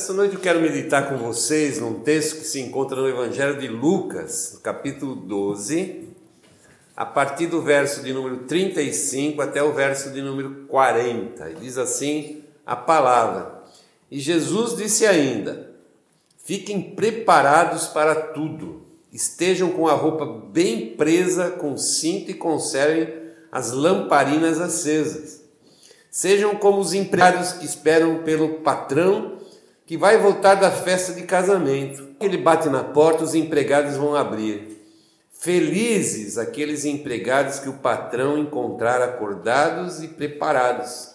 Essa noite eu quero meditar com vocês num texto que se encontra no Evangelho de Lucas, capítulo 12, a partir do verso de número 35 até o verso de número 40. E diz assim a palavra: E Jesus disse ainda: Fiquem preparados para tudo, estejam com a roupa bem presa com cinto e conservem as lamparinas acesas. Sejam como os empregados que esperam pelo patrão que vai voltar da festa de casamento. Ele bate na porta, os empregados vão abrir. Felizes aqueles empregados que o patrão encontrar acordados e preparados.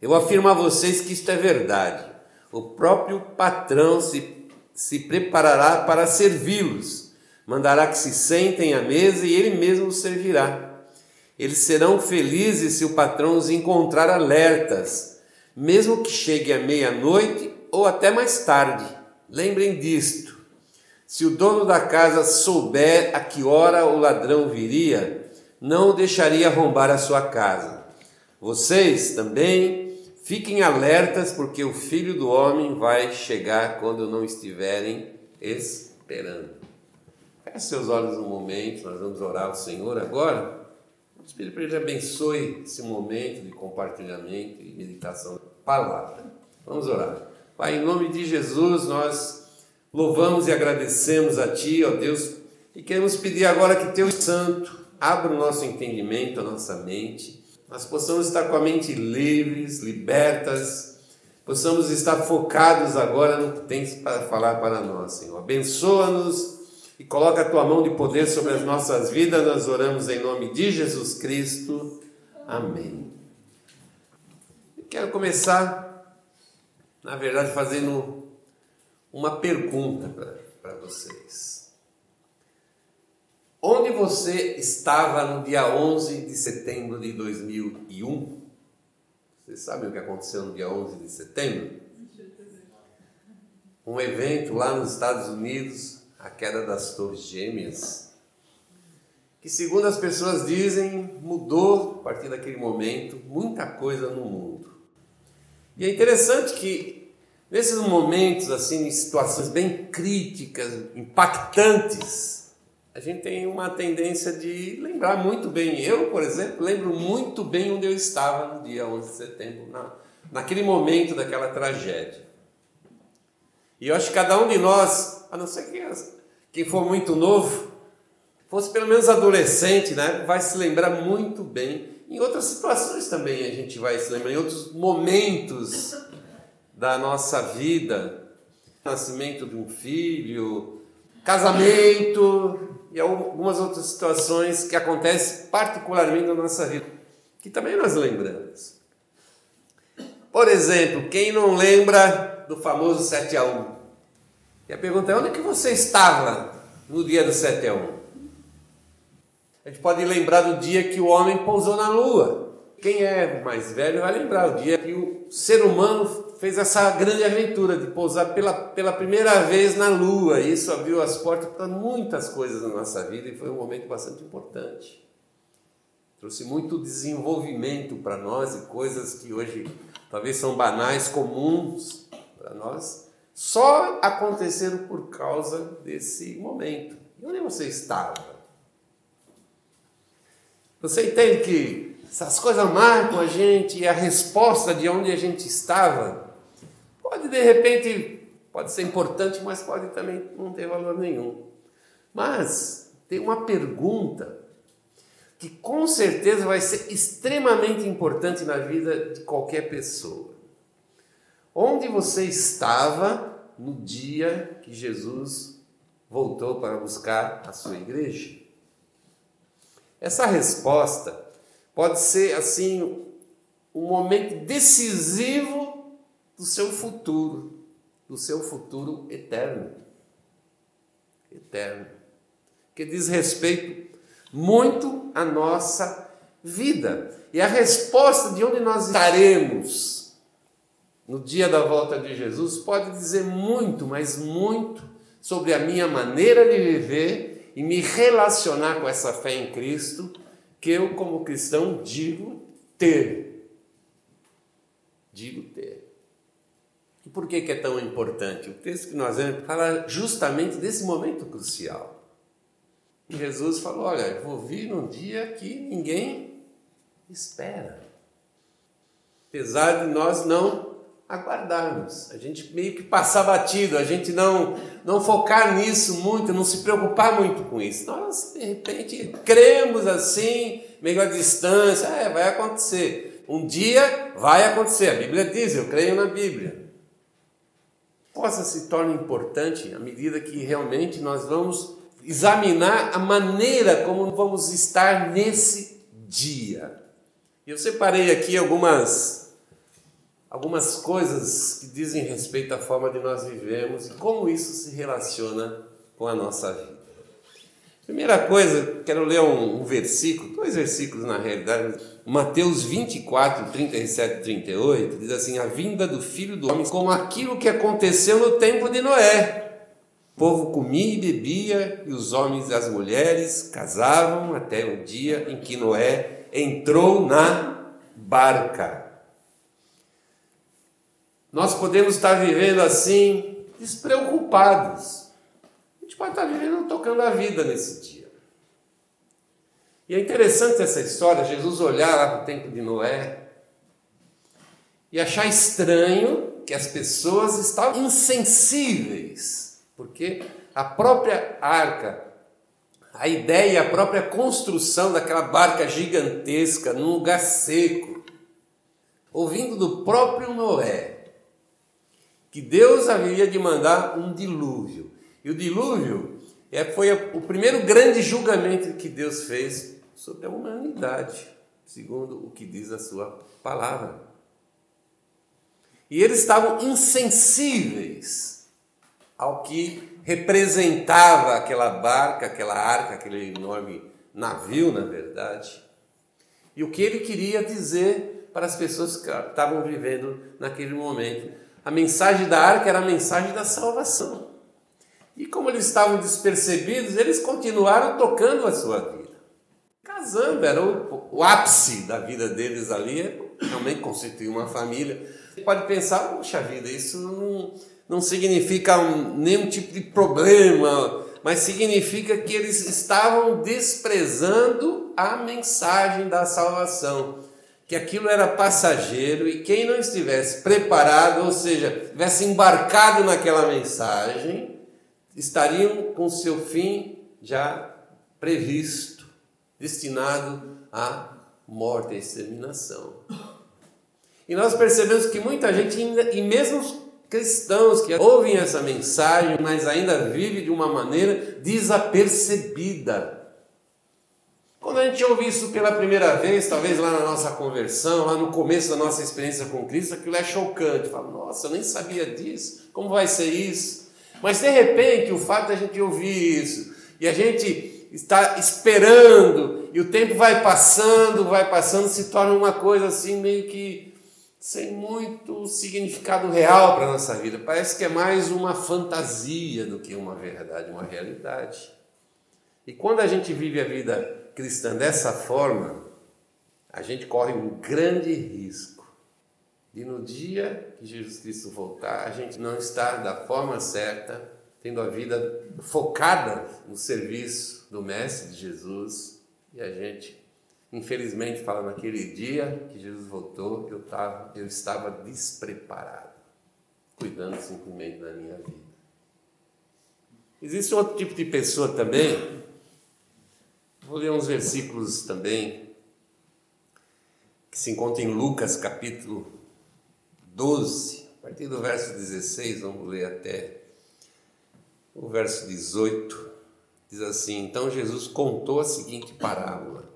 Eu afirmo a vocês que isto é verdade. O próprio patrão se, se preparará para servi-los, mandará que se sentem à mesa e ele mesmo os servirá. Eles serão felizes se o patrão os encontrar alertas, mesmo que chegue à meia-noite ou até mais tarde. Lembrem disto. Se o dono da casa souber a que hora o ladrão viria, não o deixaria arrombar a sua casa. Vocês também fiquem alertas, porque o filho do homem vai chegar quando não estiverem esperando. Feche seus olhos um momento, nós vamos orar ao Senhor agora. Vamos pedir para Ele abençoe esse momento de compartilhamento e meditação da palavra. Vamos orar. Pai, em nome de Jesus, nós louvamos e agradecemos a Ti, ó Deus, e queremos pedir agora que Teu Santo abra o nosso entendimento, a nossa mente, nós possamos estar com a mente livres, libertas, possamos estar focados agora no que tens para falar para nós, Senhor. Abençoa-nos e coloca a Tua mão de poder sobre as nossas vidas, nós oramos em nome de Jesus Cristo. Amém. Eu quero começar na verdade, fazendo uma pergunta para vocês. Onde você estava no dia 11 de setembro de 2001? Vocês sabem o que aconteceu no dia 11 de setembro? Um evento lá nos Estados Unidos, a queda das Torres Gêmeas, que, segundo as pessoas dizem, mudou a partir daquele momento muita coisa no mundo. E é interessante que nesses momentos, assim, em situações bem críticas, impactantes, a gente tem uma tendência de lembrar muito bem. Eu, por exemplo, lembro muito bem onde eu estava no dia 11 de setembro, na, naquele momento daquela tragédia. E eu acho que cada um de nós, a não ser que quem for muito novo, fosse pelo menos adolescente, né, vai se lembrar muito bem em outras situações também a gente vai se lembrar, em outros momentos da nossa vida, nascimento de um filho, casamento e algumas outras situações que acontecem particularmente na nossa vida, que também nós lembramos. Por exemplo, quem não lembra do famoso 7 a 1? E a pergunta é: onde que você estava no dia do 7 a 1? A gente pode lembrar do dia que o homem pousou na lua. Quem é mais velho vai lembrar o dia que o ser humano fez essa grande aventura de pousar pela, pela primeira vez na lua. E isso abriu as portas para muitas coisas na nossa vida e foi um momento bastante importante. Trouxe muito desenvolvimento para nós e coisas que hoje talvez são banais, comuns para nós, só aconteceram por causa desse momento. E onde você estava? Você entende que essas coisas marcam a gente e a resposta de onde a gente estava de repente pode ser importante, mas pode também não ter valor nenhum. Mas tem uma pergunta que com certeza vai ser extremamente importante na vida de qualquer pessoa. Onde você estava no dia que Jesus voltou para buscar a sua igreja? Essa resposta pode ser assim um momento decisivo do seu futuro, do seu futuro eterno. Eterno. Que diz respeito muito à nossa vida. E a resposta de onde nós estaremos no dia da volta de Jesus pode dizer muito, mas muito sobre a minha maneira de viver e me relacionar com essa fé em Cristo que eu, como cristão, digo ter. Digo ter. Por que, que é tão importante? O texto que nós vemos fala justamente desse momento crucial. Jesus falou: Olha, eu vou vir num dia que ninguém espera. Apesar de nós não aguardarmos, a gente meio que passar batido, a gente não, não focar nisso muito, não se preocupar muito com isso. Nós, de repente, cremos assim, meio à distância, é, vai acontecer. Um dia vai acontecer, a Bíblia diz, eu creio na Bíblia. Possa se torna importante à medida que realmente nós vamos examinar a maneira como vamos estar nesse dia. Eu separei aqui algumas algumas coisas que dizem respeito à forma de nós vivemos e como isso se relaciona com a nossa vida. Primeira coisa, quero ler um, um versículo, dois versículos na realidade. Mateus 24, 37 e 38 diz assim: A vinda do filho do homem, como aquilo que aconteceu no tempo de Noé. O povo comia e bebia, e os homens e as mulheres casavam até o dia em que Noé entrou na barca. Nós podemos estar vivendo assim, despreocupados. Gente pode estar vivendo tocando a vida nesse dia. E é interessante essa história, Jesus olhar lá para o tempo de Noé e achar estranho que as pessoas estavam insensíveis, porque a própria arca, a ideia, a própria construção daquela barca gigantesca num lugar seco, ouvindo do próprio Noé, que Deus haveria de mandar um dilúvio. E o dilúvio é, foi o primeiro grande julgamento que Deus fez sobre a humanidade, segundo o que diz a sua palavra. E eles estavam insensíveis ao que representava aquela barca, aquela arca, aquele enorme navio, na verdade. E o que ele queria dizer para as pessoas que estavam vivendo naquele momento a mensagem da arca era a mensagem da salvação. E como eles estavam despercebidos, eles continuaram tocando a sua vida. Casando, era o, o ápice da vida deles ali, realmente constituir uma família. Você pode pensar, poxa vida, isso não, não significa um, nenhum tipo de problema, mas significa que eles estavam desprezando a mensagem da salvação que aquilo era passageiro e quem não estivesse preparado, ou seja, tivesse embarcado naquela mensagem, estariam com seu fim já previsto, destinado à morte, à exterminação. E nós percebemos que muita gente, e mesmo cristãos que ouvem essa mensagem, mas ainda vive de uma maneira desapercebida. Quando a gente ouve isso pela primeira vez, talvez lá na nossa conversão, lá no começo da nossa experiência com Cristo, aquilo é chocante. Fala, nossa, eu nem sabia disso, como vai ser isso? Mas de repente, o fato de a gente ouvir isso e a gente está esperando, e o tempo vai passando, vai passando, se torna uma coisa assim meio que sem muito significado real para a nossa vida. Parece que é mais uma fantasia do que uma verdade, uma realidade. E quando a gente vive a vida cristã dessa forma, a gente corre um grande risco de no dia que Jesus Cristo voltar, a gente não estar da forma certa, tendo a vida focada no serviço do Mestre de Jesus, e a gente, infelizmente, fala naquele dia que Jesus voltou, eu, tava, eu estava despreparado, cuidando simplesmente da minha vida. Existe outro tipo de pessoa também Vou ler uns versículos também que se encontram em Lucas capítulo 12, a partir do verso 16, vamos ler até o verso 18. Diz assim: Então Jesus contou a seguinte parábola: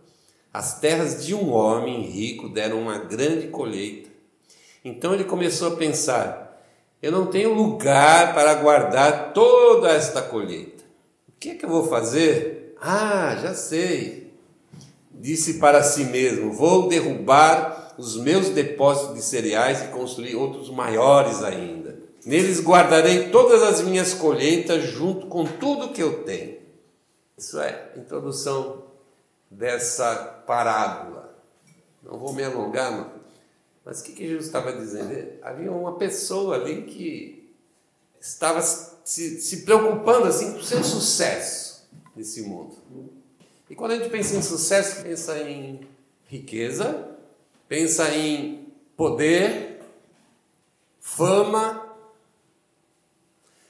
As terras de um homem rico deram uma grande colheita. Então ele começou a pensar: Eu não tenho lugar para guardar toda esta colheita. O que é que eu vou fazer? Ah, já sei. Disse para si mesmo: Vou derrubar os meus depósitos de cereais e construir outros maiores ainda. Neles guardarei todas as minhas colheitas junto com tudo que eu tenho. Isso é a introdução dessa parábola. Não vou me alongar, Mas o que, que Jesus estava dizendo? Havia uma pessoa ali que estava se, se preocupando assim com o seu sucesso nesse mundo. E quando a gente pensa em sucesso, pensa em riqueza, pensa em poder, fama.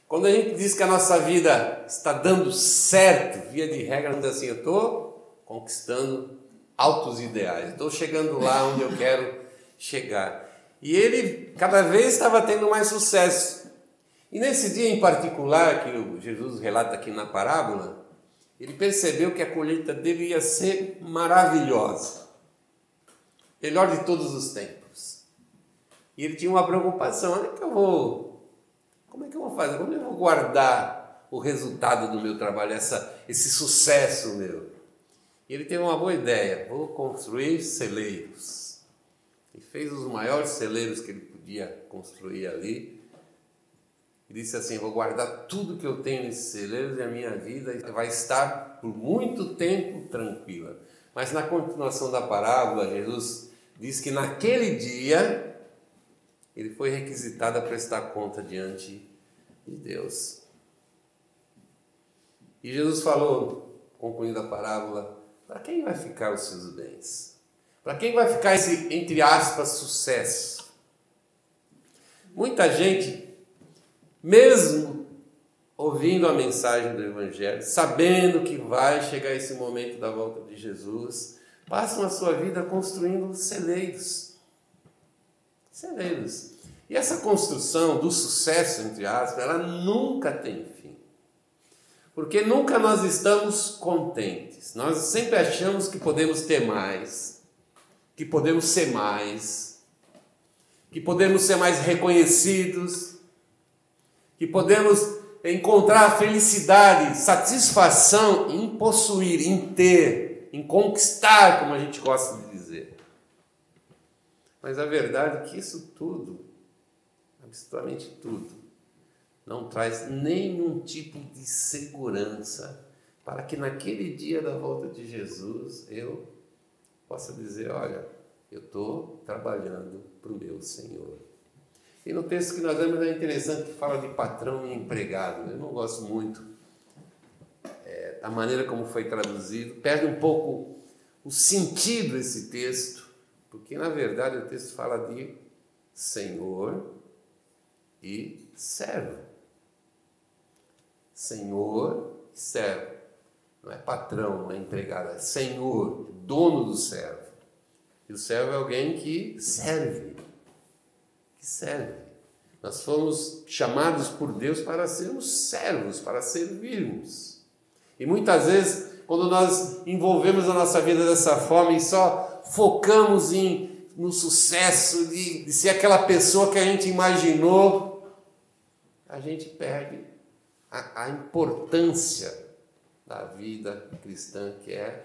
Quando a gente diz que a nossa vida está dando certo, via de regra, diz assim, eu estou conquistando altos ideais, estou chegando lá onde eu quero chegar. E ele cada vez estava tendo mais sucesso. E nesse dia em particular, que Jesus relata aqui na parábola, ele percebeu que a colheita dele ia ser maravilhosa, melhor de todos os tempos. E ele tinha uma preocupação: onde é que eu vou? Como é que eu vou fazer? Como é eu vou guardar o resultado do meu trabalho, essa, esse sucesso meu? E ele teve uma boa ideia: vou construir celeiros. E fez os maiores celeiros que ele podia construir ali e disse assim: Vou guardar tudo que eu tenho nesses celeiros e a minha vida vai estar por muito tempo tranquila. Mas na continuação da parábola, Jesus diz que naquele dia ele foi requisitado a prestar conta diante de Deus. E Jesus falou, concluindo a parábola, para quem vai ficar os seus bens? Para quem vai ficar esse, entre aspas, sucesso? Muita gente mesmo ouvindo a mensagem do Evangelho, sabendo que vai chegar esse momento da volta de Jesus, passam a sua vida construindo celeiros. Celeiros. E essa construção do sucesso, entre aspas, ela nunca tem fim. Porque nunca nós estamos contentes. Nós sempre achamos que podemos ter mais, que podemos ser mais, que podemos ser mais reconhecidos, que podemos encontrar felicidade, satisfação em possuir, em ter, em conquistar, como a gente gosta de dizer. Mas a verdade é que isso tudo, absolutamente tudo, não traz nenhum tipo de segurança para que naquele dia da volta de Jesus eu possa dizer: olha, eu estou trabalhando para o meu Senhor. E no texto que nós lemos é interessante que fala de patrão e empregado. Eu não gosto muito da maneira como foi traduzido. Perde um pouco o sentido esse texto, porque na verdade o texto fala de Senhor e servo. Senhor e servo. Não é patrão, não é empregado, é Senhor, dono do servo. E o servo é alguém que serve que serve. Nós fomos chamados por Deus para sermos servos, para servirmos. E muitas vezes, quando nós envolvemos a nossa vida dessa forma e só focamos em, no sucesso de, de ser aquela pessoa que a gente imaginou, a gente perde a, a importância da vida cristã, que é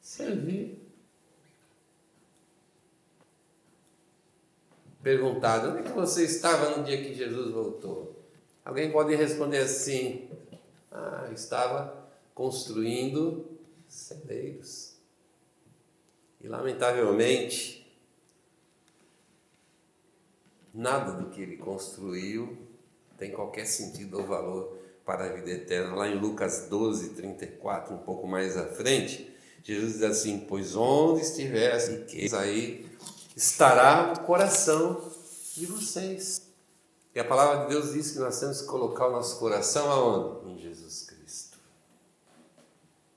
servir. perguntado: onde é que você estava no dia que Jesus voltou? Alguém pode responder assim: ah, estava construindo celeiros. E lamentavelmente, nada do que ele construiu tem qualquer sentido ou valor para a vida eterna. Lá em Lucas 12, 34, um pouco mais à frente, Jesus diz assim: Pois onde estiver a riqueza, aí estará o coração de vocês. E a palavra de Deus diz que nós temos que colocar o nosso coração aonde? Em Jesus Cristo.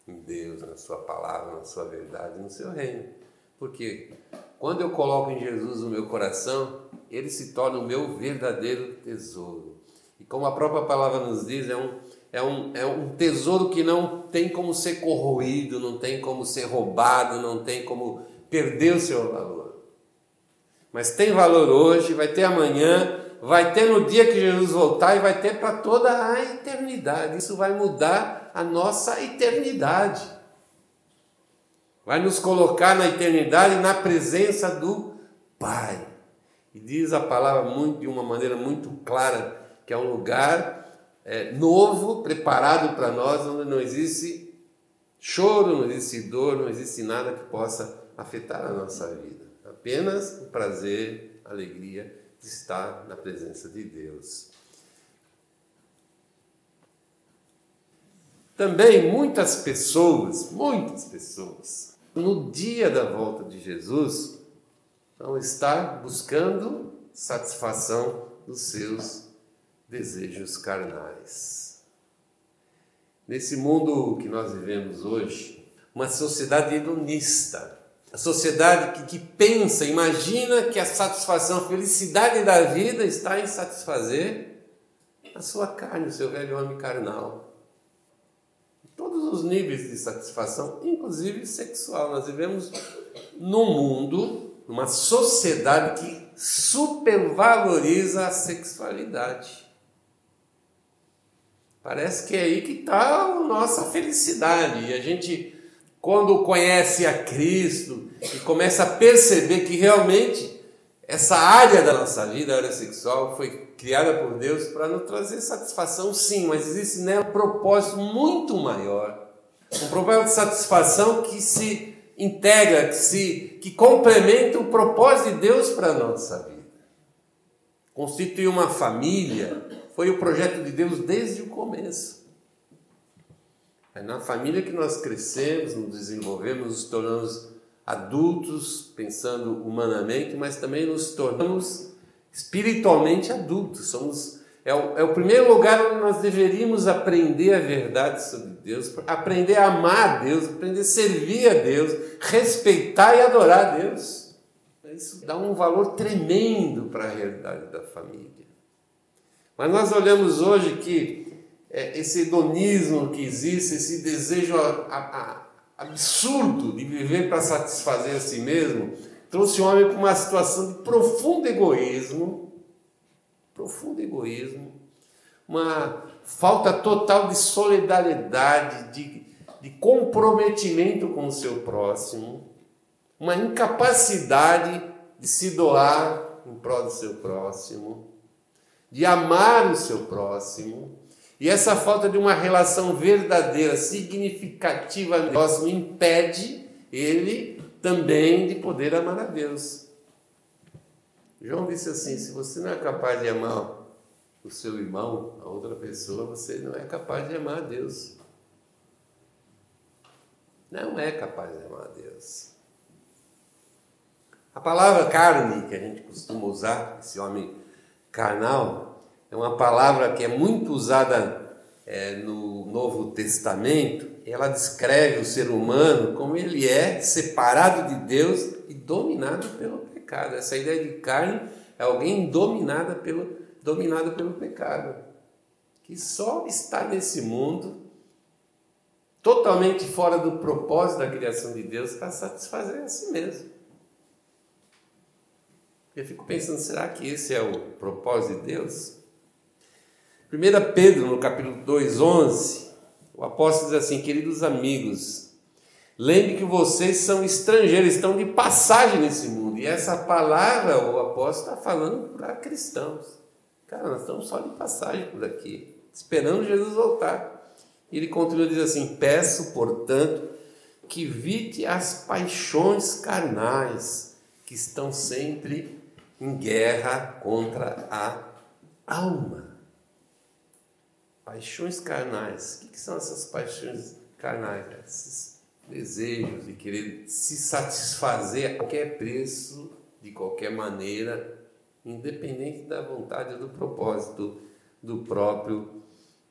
Em Deus, na Sua palavra, na Sua verdade, no Seu reino. Porque quando eu coloco em Jesus o meu coração, ele se torna o meu verdadeiro tesouro. E como a própria palavra nos diz, é um, é um, é um tesouro que não tem como ser corroído, não tem como ser roubado, não tem como perder o seu valor mas tem valor hoje, vai ter amanhã, vai ter no dia que Jesus voltar e vai ter para toda a eternidade. Isso vai mudar a nossa eternidade. Vai nos colocar na eternidade na presença do Pai. E diz a palavra muito, de uma maneira muito clara que é um lugar é, novo, preparado para nós, onde não existe choro, não existe dor, não existe nada que possa afetar a nossa vida. apenas o prazer, a alegria estar na presença de Deus. Também muitas pessoas, muitas pessoas, no dia da volta de Jesus, vão estar buscando satisfação dos seus desejos carnais. Nesse mundo que nós vivemos hoje, uma sociedade hedonista, a sociedade que, que pensa, imagina que a satisfação, a felicidade da vida está em satisfazer a sua carne, o seu velho homem carnal todos os níveis de satisfação, inclusive sexual. Nós vivemos num mundo, numa sociedade que supervaloriza a sexualidade. Parece que é aí que está a nossa felicidade. E a gente, quando conhece a Cristo e começa a perceber que realmente essa área da nossa vida, a área sexual, foi criada por Deus para nos trazer satisfação, sim, mas existe nela um propósito muito maior. Um propósito de satisfação que se integra, que, se, que complementa o propósito de Deus para a nossa vida. Constituir uma família foi o projeto de Deus desde o começo. É na família que nós crescemos, nos desenvolvemos, nos tornamos adultos, pensando humanamente, mas também nos tornamos espiritualmente adultos. Somos, é, o, é o primeiro lugar onde nós deveríamos aprender a verdade sobre Deus, aprender a amar a Deus, aprender a servir a Deus, respeitar e adorar a Deus. Isso dá um valor tremendo para a realidade da família. Mas nós olhamos hoje que é, esse hedonismo que existe, esse desejo a, a, absurdo de viver para satisfazer a si mesmo, trouxe o homem para uma situação de profundo egoísmo, profundo egoísmo, uma falta total de solidariedade, de, de comprometimento com o seu próximo, uma incapacidade de se doar em prol do seu próximo, de amar o seu próximo, e essa falta de uma relação verdadeira, significativa próximo, impede ele também de poder amar a Deus. João disse assim: se você não é capaz de amar o seu irmão, a outra pessoa, você não é capaz de amar a Deus. Não é capaz de amar a Deus. A palavra carne, que a gente costuma usar, esse homem carnal, é uma palavra que é muito usada é, no Novo Testamento. Ela descreve o ser humano como ele é separado de Deus e dominado pelo pecado. Essa ideia de carne é alguém dominada pelo, dominado pelo pecado, que só está nesse mundo totalmente fora do propósito da criação de Deus para satisfazer a si mesmo. Eu fico pensando, será que esse é o propósito de Deus? 1 Pedro, no capítulo 2, 11, o apóstolo diz assim: Queridos amigos, lembre que vocês são estrangeiros, estão de passagem nesse mundo. E essa palavra o apóstolo está falando para cristãos. Cara, nós estamos só de passagem por aqui, esperando Jesus voltar. E ele continua diz assim: Peço, portanto, que vite as paixões carnais que estão sempre em guerra contra a alma. Paixões carnais. O que, são essas paixões carnais? Esses desejos de querer se satisfazer a qualquer preço, de qualquer maneira, independente da vontade do propósito do próprio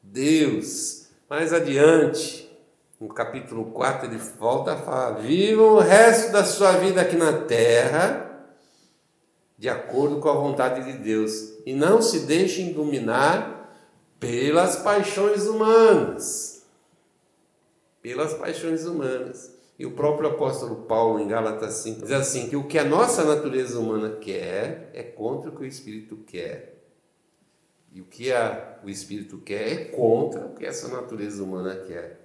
Deus. Mais adiante, no capítulo 4, ele volta a falar: vivam o resto da sua vida aqui na terra de acordo com a vontade de Deus e não se deixem dominar pelas paixões humanas. Pelas paixões humanas. E o próprio apóstolo Paulo, em Gálatas 5, diz assim: que o que a nossa natureza humana quer é contra o que o Espírito quer. E o que a, o Espírito quer é contra o que essa natureza humana quer.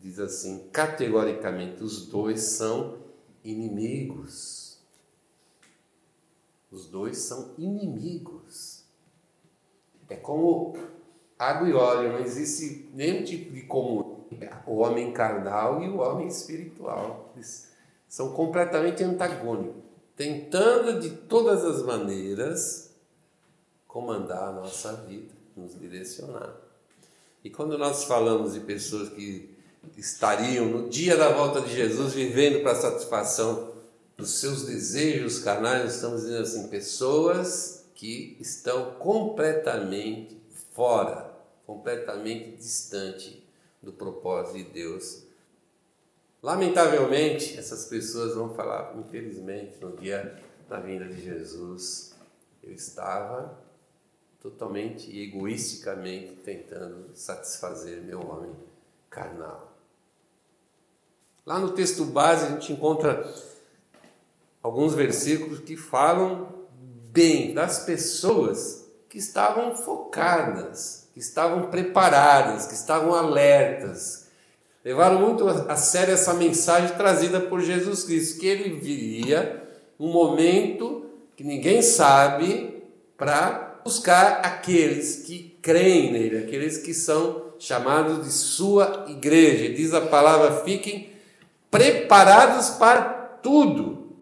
Diz assim, categoricamente, os dois são inimigos. Os dois são inimigos. É como água e óleo, não existe nenhum tipo de comum. O homem carnal e o homem espiritual. Eles são completamente antagônicos. tentando de todas as maneiras comandar a nossa vida, nos direcionar. E quando nós falamos de pessoas que estariam no dia da volta de Jesus vivendo para a satisfação dos seus desejos carnais, estamos dizendo assim, pessoas que estão completamente fora, completamente distante do propósito de Deus. Lamentavelmente, essas pessoas vão falar, infelizmente, no dia da vinda de Jesus, eu estava totalmente egoisticamente tentando satisfazer meu homem carnal. Lá no texto base a gente encontra alguns versículos que falam bem das pessoas que estavam focadas, que estavam preparadas, que estavam alertas. Levaram muito a sério essa mensagem trazida por Jesus Cristo, que ele viria um momento que ninguém sabe para buscar aqueles que creem nele, aqueles que são chamados de sua igreja. Diz a palavra: fiquem preparados para tudo.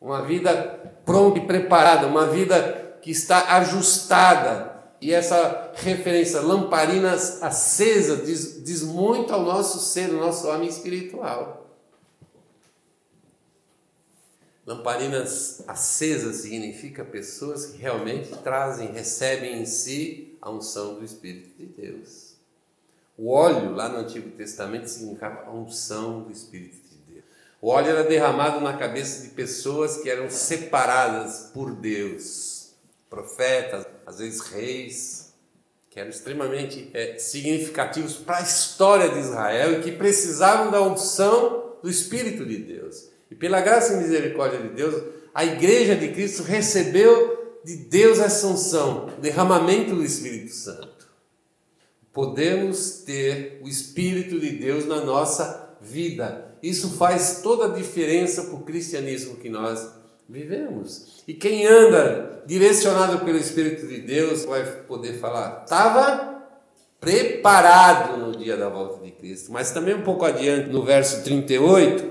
Uma vida pronta e preparada, uma vida que está ajustada. E essa referência, lamparinas acesas, diz, diz muito ao nosso ser, ao nosso homem espiritual. Lamparinas acesas significa pessoas que realmente trazem, recebem em si a unção do Espírito de Deus. O óleo, lá no Antigo Testamento, significava a unção do Espírito o óleo era derramado na cabeça de pessoas que eram separadas por Deus, profetas, às vezes reis, que eram extremamente é, significativos para a história de Israel e que precisavam da unção do Espírito de Deus. E pela graça e misericórdia de Deus, a igreja de Cristo recebeu de Deus essa unção, o derramamento do Espírito Santo. Podemos ter o Espírito de Deus na nossa vida isso faz toda a diferença para o cristianismo que nós vivemos. E quem anda direcionado pelo Espírito de Deus vai poder falar, estava preparado no dia da volta de Cristo. Mas também um pouco adiante, no verso 38,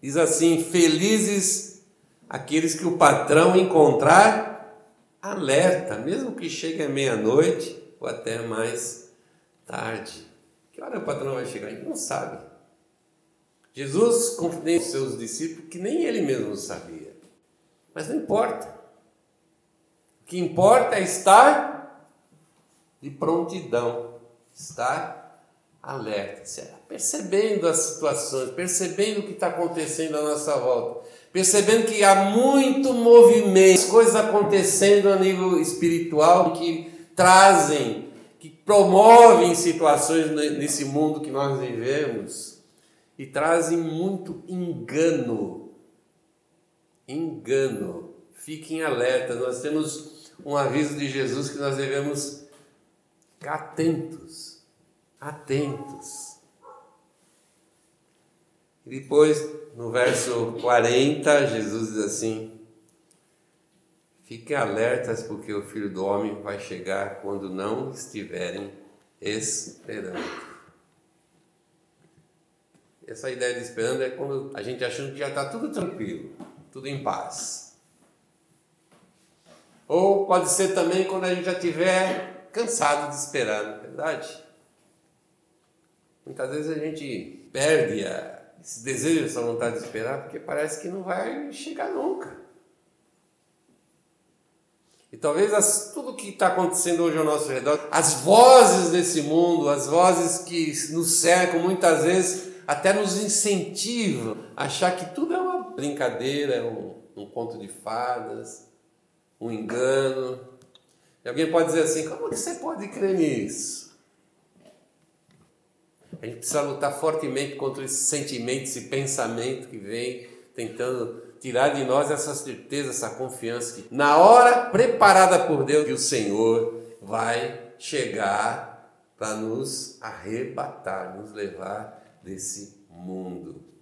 diz assim: Felizes aqueles que o patrão encontrar alerta, mesmo que chegue à meia-noite ou até mais tarde. Que hora o patrão vai chegar? Gente não sabe. Jesus confidenciou seus discípulos que nem ele mesmo sabia. Mas não importa. O que importa é estar de prontidão, estar alerta, percebendo as situações, percebendo o que está acontecendo à nossa volta, percebendo que há muito movimento, coisas acontecendo a nível espiritual que trazem, que promovem situações nesse mundo que nós vivemos e trazem muito engano. Engano. Fiquem alerta, nós temos um aviso de Jesus que nós devemos ficar atentos. Atentos. E depois, no verso 40, Jesus diz assim: Fiquem alertas, porque o filho do homem vai chegar quando não estiverem esperando. Essa ideia de esperando é quando a gente achando que já está tudo tranquilo, tudo em paz. Ou pode ser também quando a gente já estiver cansado de esperar, não é verdade? Muitas vezes a gente perde a, esse desejo, essa vontade de esperar, porque parece que não vai chegar nunca. E talvez as, tudo que está acontecendo hoje ao nosso redor, as vozes desse mundo, as vozes que nos cercam muitas vezes, até nos incentiva a achar que tudo é brincadeira, é um, um conto de fadas, um engano. E alguém pode dizer assim: como que você pode crer nisso? A gente precisa lutar fortemente contra esse sentimento, esse pensamento que vem tentando tirar de nós essa certeza, essa confiança que na hora preparada por Deus que o Senhor vai chegar para nos arrebatar, nos levar desse mundo.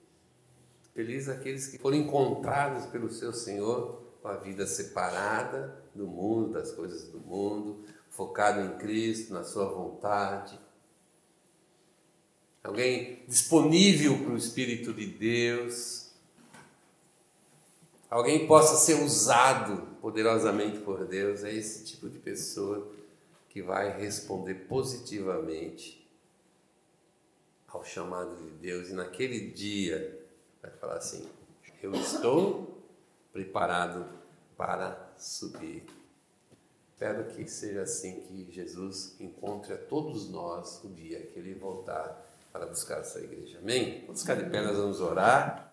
Feliz aqueles que foram encontrados pelo seu Senhor com a vida separada do mundo, das coisas do mundo, focado em Cristo, na sua vontade. Alguém disponível para o Espírito de Deus. alguém possa ser usado poderosamente por Deus, é esse tipo de pessoa que vai responder positivamente ao chamado de Deus e naquele dia vai falar assim: Eu estou preparado para subir. Espero que seja assim que Jesus encontre a todos nós o dia que ele voltar para buscar a sua igreja. Amém? Vamos ficar de pé, nós vamos orar.